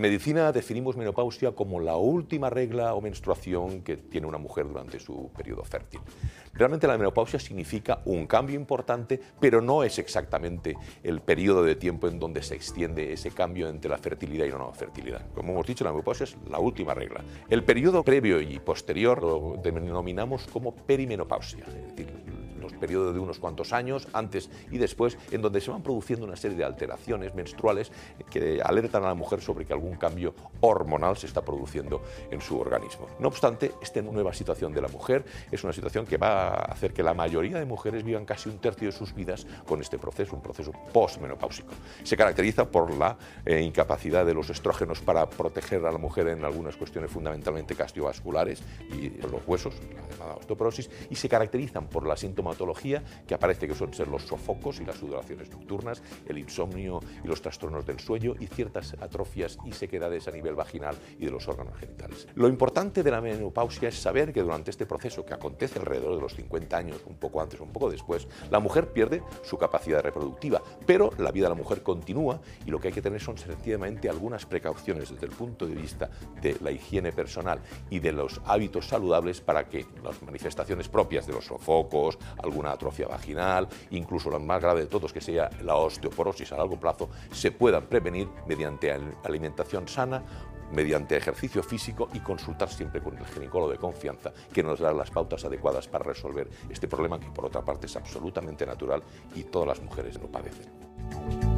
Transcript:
medicina definimos menopausia como la última regla o menstruación que tiene una mujer durante su periodo fértil. Realmente la menopausia significa un cambio importante, pero no es exactamente el periodo de tiempo en donde se extiende ese cambio entre la fertilidad y la no fertilidad. Como hemos dicho, la menopausia es la última regla. El periodo previo y posterior lo denominamos como perimenopausia, periodo de unos cuantos años, antes y después, en donde se van produciendo una serie de alteraciones menstruales que alertan a la mujer sobre que algún cambio hormonal se está produciendo en su organismo. No obstante, esta nueva situación de la mujer es una situación que va a hacer que la mayoría de mujeres vivan casi un tercio de sus vidas con este proceso, un proceso postmenopáusico. Se caracteriza por la eh, incapacidad de los estrógenos para proteger a la mujer en algunas cuestiones fundamentalmente cardiovasculares y los huesos, la llamada osteoporosis, y se caracterizan por la que aparece que son ser los sofocos y las sudoraciones nocturnas, el insomnio y los trastornos del sueño y ciertas atrofias y sequedades a nivel vaginal y de los órganos genitales. Lo importante de la menopausia es saber que durante este proceso que acontece alrededor de los 50 años, un poco antes o un poco después, la mujer pierde su capacidad reproductiva, pero la vida de la mujer continúa y lo que hay que tener son sencillamente algunas precauciones desde el punto de vista de la higiene personal y de los hábitos saludables para que las manifestaciones propias de los sofocos, alguna atrofia vaginal, incluso lo más grave de todos, que sea la osteoporosis a largo plazo, se puedan prevenir mediante alimentación sana, mediante ejercicio físico y consultar siempre con el ginecólogo de confianza que nos da las pautas adecuadas para resolver este problema que por otra parte es absolutamente natural y todas las mujeres lo padecen.